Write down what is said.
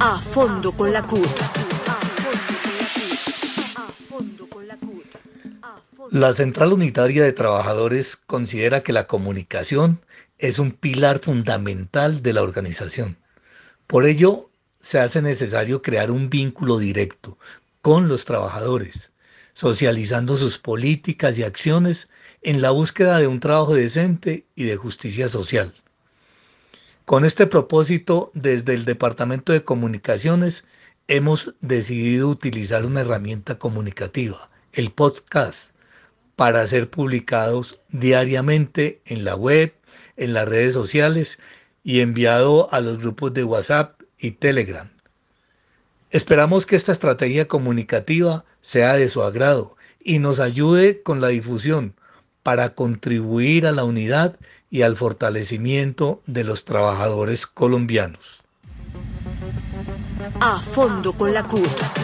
A fondo con la CUT. La Central Unitaria de Trabajadores considera que la comunicación es un pilar fundamental de la organización. Por ello, se hace necesario crear un vínculo directo con los trabajadores, socializando sus políticas y acciones en la búsqueda de un trabajo decente y de justicia social. Con este propósito, desde el Departamento de Comunicaciones, hemos decidido utilizar una herramienta comunicativa, el podcast, para ser publicados diariamente en la web, en las redes sociales y enviado a los grupos de WhatsApp y Telegram. Esperamos que esta estrategia comunicativa sea de su agrado y nos ayude con la difusión para contribuir a la unidad y al fortalecimiento de los trabajadores colombianos. A fondo con la CUT.